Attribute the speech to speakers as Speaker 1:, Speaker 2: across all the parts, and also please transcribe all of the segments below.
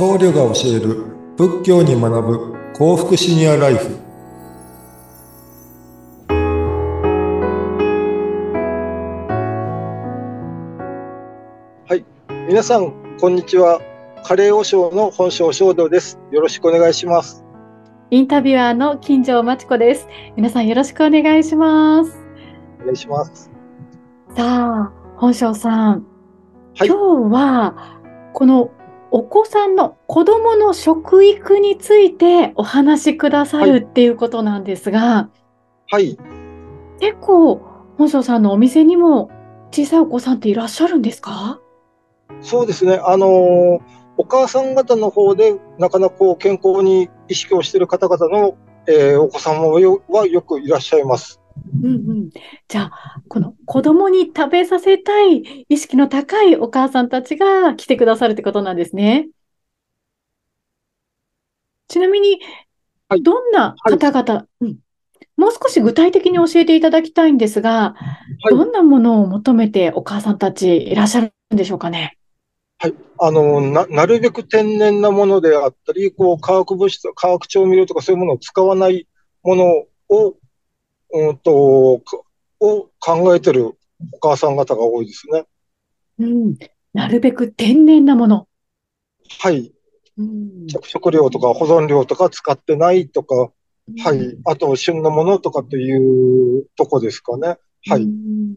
Speaker 1: 僧侶が教える仏教に学ぶ幸福シニアライフ。はい。皆さんこんにちは。カレー和尚の本庄正道です。よろしくお願いします。
Speaker 2: インタビュアーの金城真知子です。皆さんよろしくお願いします。
Speaker 1: お願いします。
Speaker 2: さあ本庄さん、はい、今日はこのお子さんの子供の食育についてお話しくださるっていうことなんですが、
Speaker 1: はい。
Speaker 2: 結構、本庄さんのお店にも小さいお子さんっていらっしゃるんですか？
Speaker 1: そうですね。あのー、お母さん方の方で、なかなかこう健康に意識をしている方々の、えー、お子さんもはよくいらっしゃいます。
Speaker 2: うんうん、じゃあ、この子供に食べさせたい意識の高いお母さんたちが来てくださるってことなんですね。ちなみに、どんな方々、はいうん、もう少し具体的に教えていただきたいんですが、はい、どんなものを求めてお母さんたちいらっしゃるんでしょうかね？
Speaker 1: はい。あの、な、なるべく天然なものであったり、こう、化学物質、化学調味料とかそういうものを使わないものをうんと、を考えてるお母さん方が多いですね。
Speaker 2: うん。なるべく天然なもの。
Speaker 1: はい。うん、着色料とか保存料とか使ってないとか、うん、はい。あと、旬のものとかっていうとこですかね。はい。うん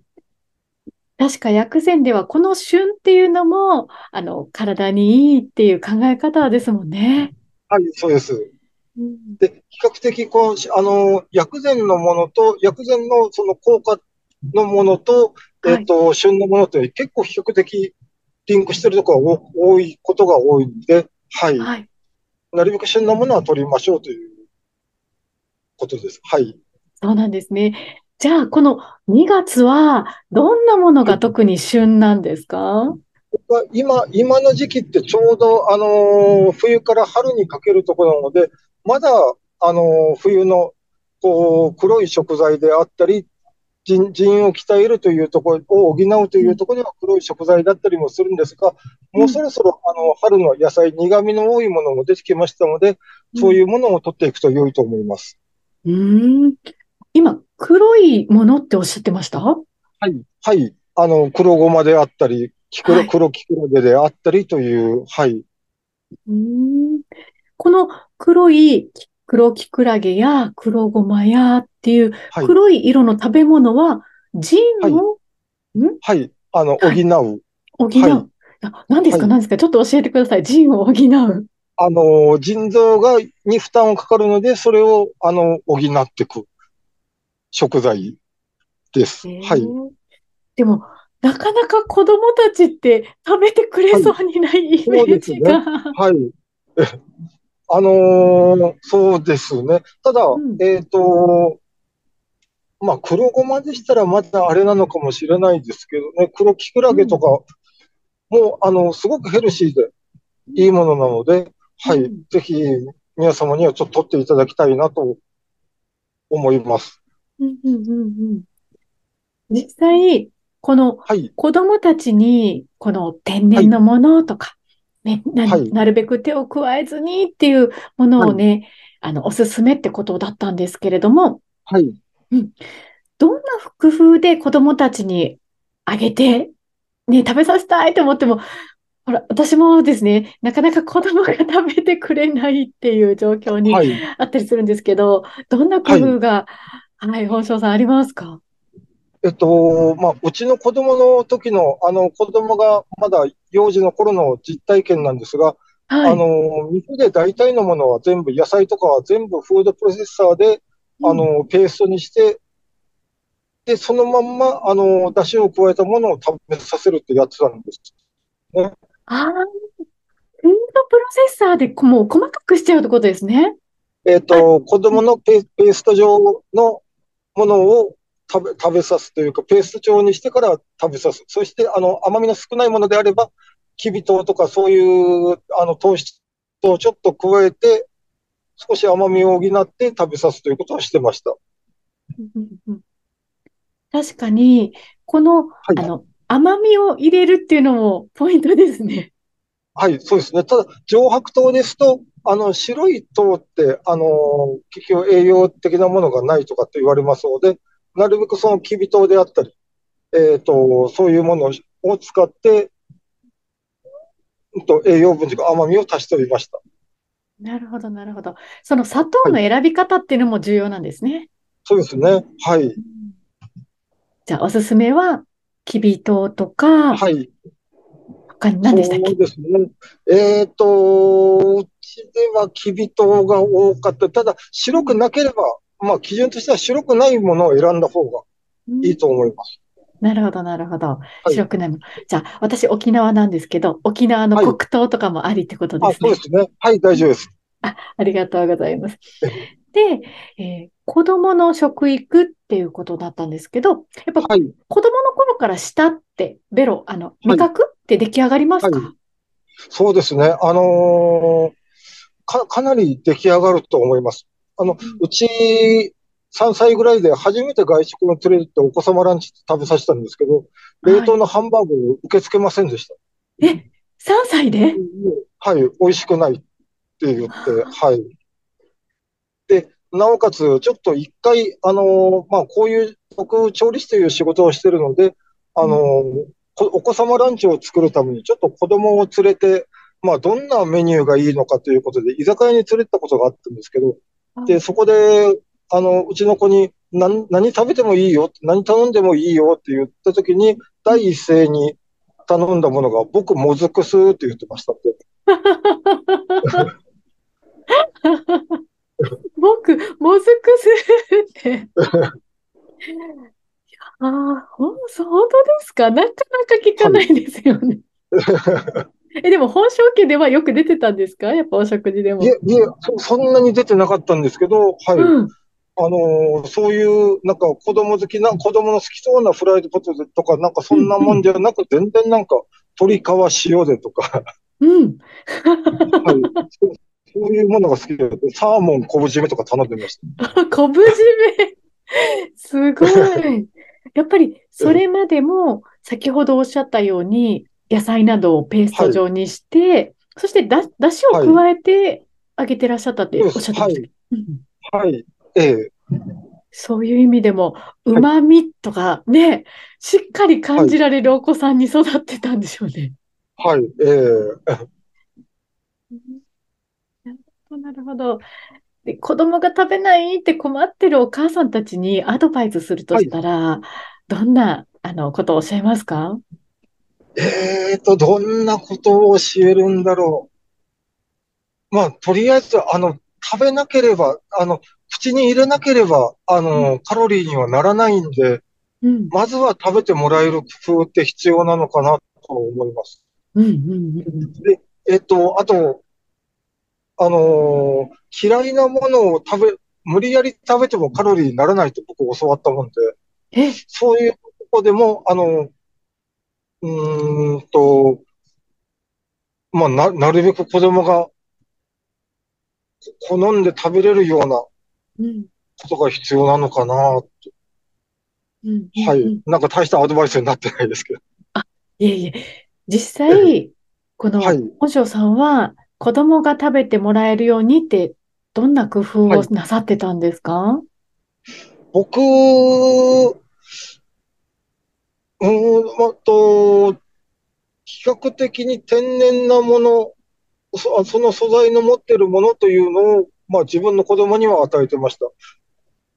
Speaker 2: 確か薬膳ではこの旬っていうのも、あの、体にいいっていう考え方ですもんね。
Speaker 1: はい、そうです。で、比較的こう、あの、薬膳のものと、薬膳のその効果のものと、えっ、ー、と、旬のものと結構比較的リンクしてるところが多いことが多いんで、はい。はい、なるべく旬のものは取りましょうということです。はい。
Speaker 2: そうなんですね。じゃあ、この2月は、どんなものが特に旬なんですか、はい
Speaker 1: 今、今の時期ってちょうど、あのー、冬から春にかけるところなので、まだ、あの、冬の、こう、黒い食材であったり、人人を鍛えるというところを補うというところでは黒い食材だったりもするんですが、もうそろそろあの春の野菜、苦味の多いものも出てきましたので、そういうものを取っていくと良いと思います。
Speaker 2: うん。今、黒いものっておっしゃってました？は
Speaker 1: い。はい。あの、黒ごまであったり、黒、黒きくらげであったりという、はい。
Speaker 2: うんこの黒い黒きくらげや黒ごまやっていう黒い色の食べ物は、腎を、
Speaker 1: はい、はい、あの、補う。はい、
Speaker 2: 補う。はい、何ですか、何ですか？ちょっと教えてください。腎を補う。
Speaker 1: あの、腎臓が、に負担をかかるので、それを、あの、補っていく食材です。はい。
Speaker 2: でも、なかなか子供たちって食べてくれそうにないイメージが。
Speaker 1: はい。はいあのー、そうですね。ただ、うん、えっ、ー、と、まあ、黒ごまでしたらまだあれなのかもしれないですけどね、黒きくらげとか、うん、もう、あの、すごくヘルシーでいいものなので、はい、ぜひ皆様にはちょっと取っていただきたいなと思います。
Speaker 2: うんうんうんうん、実際、この子供たちに、この天然のものとか、ね、な、はい、なるべく手を加えずにっていうものをね、はい、あの、おすすめってことだったんですけれども、
Speaker 1: はい。
Speaker 2: うん。どんな工夫で子供たちにあげて、ね、食べさせたいと思っても、ほら、私もですね、なかなか子供が食べてくれないっていう状況にあったりするんですけど、はい、どんな工夫が、はい、はい、本庄さんありますか？
Speaker 1: えっと、まあ、うちの子供の時の、あの、子供がまだ幼児の頃の実体験なんですが、はい、あの、肉で大体のものは全部、野菜とかは全部フードプロセッサーで、うん、あの、ペーストにして、で、そのまんま、あの、出汁を加えたものを食べさせるってやつなんです。
Speaker 2: ね。ああ、フードプロセッサーでもう細かくしちゃうってことですね。
Speaker 1: えっ、と、子供のペペースト状のものを食べ、食べさすというか、ペースト状にしてから食べさす。そして、あの、甘みの少ないものであれば、きび糖とかそういう、あの、糖質をちょっと加えて、少し甘みを補って食べさすということはしてました。
Speaker 2: 確かに、この、はい、あの、甘みを入れるっていうのもポイントですね。
Speaker 1: はい、そうですね。ただ、上白糖ですと、あの、白い糖って、あの、結局栄養的なものがないとかって言われますので、なるべくそのきび糖であったり、えっと、そういうものを使って、うんと、栄養分というか甘みを足しておりました。
Speaker 2: なるほど、なるほど。その砂糖の選び方っていうのも重要なんですね。
Speaker 1: そうですね。はい。
Speaker 2: じゃあ、おすすめは、きび糖とか、
Speaker 1: はい。
Speaker 2: 他に何でしたっけ？
Speaker 1: そうですね。えっ、ー、と、うちではきび糖が多かった。ただ、白くなければ、まあ、基準としては白くないものを選んだ方がいいと思います。
Speaker 2: うん、なるほど、なるほど。白くないもの。はい、じゃあ、私、沖縄なんですけど、沖縄の黒糖とかもありってことです
Speaker 1: ね。はい、あそうですね。はい、大丈夫です。
Speaker 2: あありがとうございます。で、えー、子供の食育っていうことだったんですけど、やっぱ、はい、子供の頃から舌って、ベロ、あの、味覚って出来上がりますか、はいはい、
Speaker 1: そうですね。あのー、か、かなり出来上がると思います。あの、うち、3歳ぐらいで初めて外食の連れてってお子様ランチ食べさせたんですけど、冷凍のハンバーグを受け付けませんでした。
Speaker 2: え、3歳で？
Speaker 1: はい、美味しくないって言って、はい。で、なおかつ、ちょっと一回、あの、まあ、こういう、僕、調理師という仕事をしてるので、あの、お子様ランチを作るために、ちょっと子供を連れて、まあ、どんなメニューがいいのかということで、居酒屋に連れてったことがあったんですけど、で、そこで、あの、うちの子に、何、何食べてもいいよ、何頼んでもいいよって言ったときに、第一声に頼んだものが、僕、もずくすって言ってましたって。
Speaker 2: 僕、もずくすって。ああ、ほん、本当ですか？なかなか聞かないですよね。え、でも本正家ではよく出てたんですか？やっぱお食事でも。
Speaker 1: いえ、いえそ、そんなに出てなかったんですけど、はい。うん、あのー、そういう、なんか子供好きな、子供の好きそうなフライドポテトとか、なんかそんなもんじゃなく、全然なんか、鶏皮塩でとか。
Speaker 2: うん。
Speaker 1: はい。そういうものが好きで、サーモン昆布締めとか頼んでました。
Speaker 2: 昆布締め？すごい。やっぱり、それまでも、先ほどおっしゃったように、野菜などをペースト状にして、はい、そしてだ、だしを加えてあげてらっしゃったっておっしゃってました、
Speaker 1: はい、はい。ええ。
Speaker 2: そういう意味でも、旨味とかね、しっかり感じられるお子さんに育ってたんでしょうね。
Speaker 1: はい、ええ。
Speaker 2: なるほど。で、子供が食べないって困ってるお母さんたちにアドバイスするとしたら、はい、どんな、あの、ことをおっしゃいますか？
Speaker 1: えーと、どんなことを教えるんだろう。まあ、とりあえず、あの、食べなければ、あの、口に入れなければ、あの、カロリーにはならないんで、うん、まずは食べてもらえる工夫って必要なのかなと思います。
Speaker 2: うんうんうん、
Speaker 1: で、えっと、あと、あのー、嫌いなものを食べ、無理やり食べてもカロリーにならないと僕教わったもんで、そういうとこでも、あの、うーんと、まあ、な、なるべく子供が好んで食べれるようなことが必要なのかなって。うん、はい。なんか大したアドバイスになってないですけど。
Speaker 2: あ、いえいえ。実際、この本庄さんは、子供が食べてもらえるようにって、どんな工夫をなさってたんですか、はい、
Speaker 1: 僕、うん、あと、比較的に天然なもの、そその素材の持ってるものというのを、まあ自分の子供には与えてました。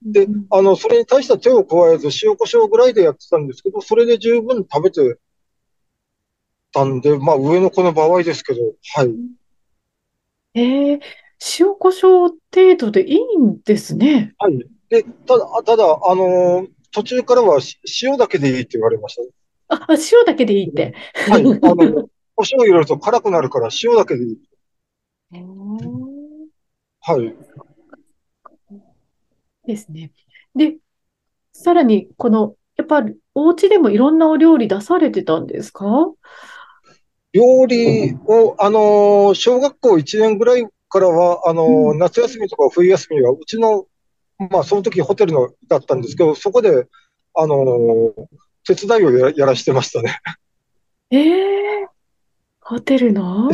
Speaker 1: で、あの、それに対しては手を加えず、塩コショウぐらいでやってたんですけど、それで十分食べてたんで、まあ上の子の場合ですけど、はい。
Speaker 2: ええ、塩コショウ程度でいいんですね。
Speaker 1: はい。で、ただ、ただ、あのー途中からは塩だけでいいって言われました。
Speaker 2: あ、塩だけでいいって。
Speaker 1: はい。あの、お塩入れると辛くなるから塩だけでいい。
Speaker 2: へ
Speaker 1: はい。
Speaker 2: ですね。で、さらに、この、やっぱり、お家でもいろんなお料理出されてたんですか？
Speaker 1: 料理を、あの、小学校1年ぐらいからは、あの、夏休みとか冬休みは、うちの、まあ、その時ホテルのだったんですけど、そこで、あの、手伝いをややらしてましたね。
Speaker 2: ええー、ホテルの？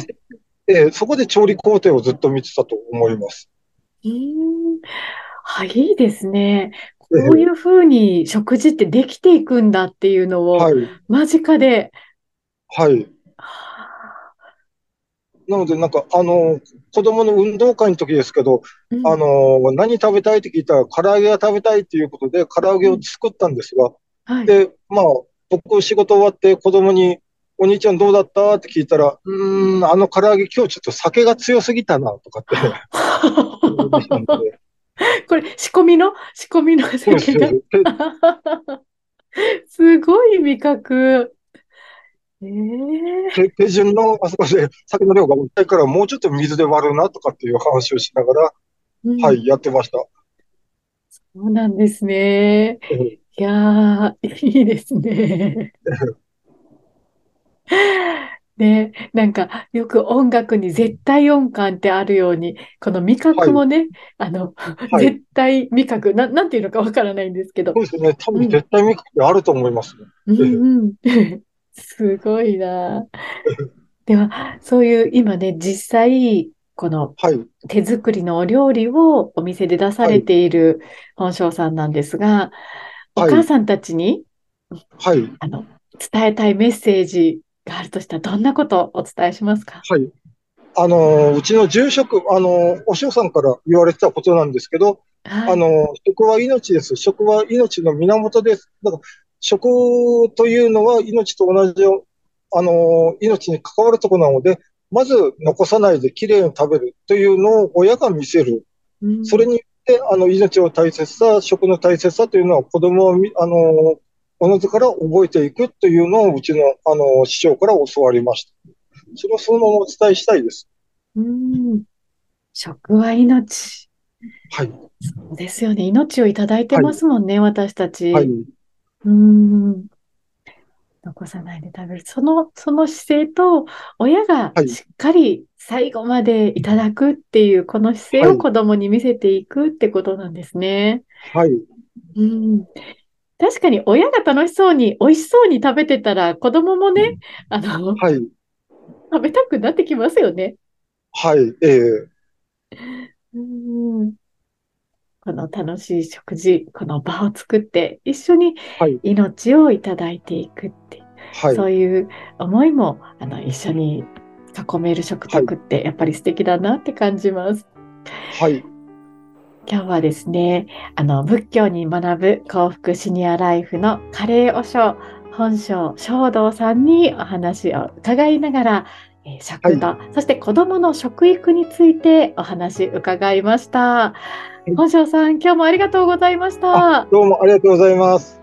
Speaker 1: えーそこで調理工程をずっと見てたと思います。
Speaker 2: うーん。あ、いいですね。こ
Speaker 1: え
Speaker 2: ういうふうに食事ってできていくんだっていうのを
Speaker 1: はい、
Speaker 2: 間近で。
Speaker 1: はい。なので、なんか、あの、子供の運動会の時ですけど、
Speaker 2: うん
Speaker 1: あの、何食べたいって聞いたら、唐揚げが食べたいっていうことで、唐揚げを作ったんですが、
Speaker 2: はい。
Speaker 1: で、まあ、僕仕事終わって子供に、お兄ちゃんどうだったって聞いたら、うーん、あの唐揚げ今日ちょっと酒が強すぎたな、とかって
Speaker 2: これ、仕込みの？仕込みの酒が？すごい味覚。ええ
Speaker 1: 手手順のあそこで酒の量が多いから、もうちょっと水で割るなとかっていう話をしながら、
Speaker 2: うん
Speaker 1: はい、やってました。
Speaker 2: そうなんですね。
Speaker 1: えー
Speaker 2: いやー、いいですね。で、なんか、よく音楽に絶対音感ってあるように、この味覚もね、あの、
Speaker 1: はい
Speaker 2: 絶対味覚、な、なんていうのかわからないんですけど
Speaker 1: そ、うですね。多分絶対味覚ってあると思いますね。
Speaker 2: うんうん。すごいな。では、そういう今ね、実際、この
Speaker 1: はい、
Speaker 2: 手作りのお料理をお店で出されている本庄さんなんですが、お
Speaker 1: はい
Speaker 2: 母さんたちに、
Speaker 1: はい、
Speaker 2: あの、伝えたいメッセージがあるとしたら、どんなことをお伝えしますか？
Speaker 1: はい。あのー、うちの住職、あのー、お塩さんから言われてたことなんですけど、
Speaker 2: はい。
Speaker 1: あのー、食は命です。食は命の源です。だから、食というのは命と同じよ、あのー、命に関わるところなので、まず残さないできれいに食べるというのを親が見せる。
Speaker 2: うん
Speaker 1: それによって、あの、命の大切さ、食の大切さというのは子供をみ、あの、おのずから覚えていくというのをうちの、あの、師匠から教わりました。それをそのままお伝えしたいです。
Speaker 2: うん食は命。
Speaker 1: はい。
Speaker 2: そうですよね。命をいただいてますもんね、私たち。
Speaker 1: はい。
Speaker 2: うん。残さないで食べる。その、その姿勢と、親が
Speaker 1: はい
Speaker 2: しっかり最後までいただくっていう、この姿勢
Speaker 1: はい
Speaker 2: を子供に見せていくってことなんですね。
Speaker 1: はい。
Speaker 2: うん。確かに親が楽しそうに、美味しそうに食べてたら、子供もね、あの、
Speaker 1: はい。
Speaker 2: 食べたくなってきますよね。
Speaker 1: はい。ええ
Speaker 2: うん。この楽しい食事、この場を作って、一緒に
Speaker 1: はい。
Speaker 2: 命をいただいていくって。
Speaker 1: はい。
Speaker 2: そういう思いもあの一緒に囲める食卓ってやっぱり素敵だなって感じます。
Speaker 1: はい。
Speaker 2: 今日はですね、あの仏教に学ぶ幸福シニアライフのカレーお尚本庄正道さんにお話を伺いながら、えー食と、そして子どもの食育についてお話伺いました。
Speaker 1: い
Speaker 2: 本庄さん、今日もありがとうございました。
Speaker 1: どうもありがとうございます。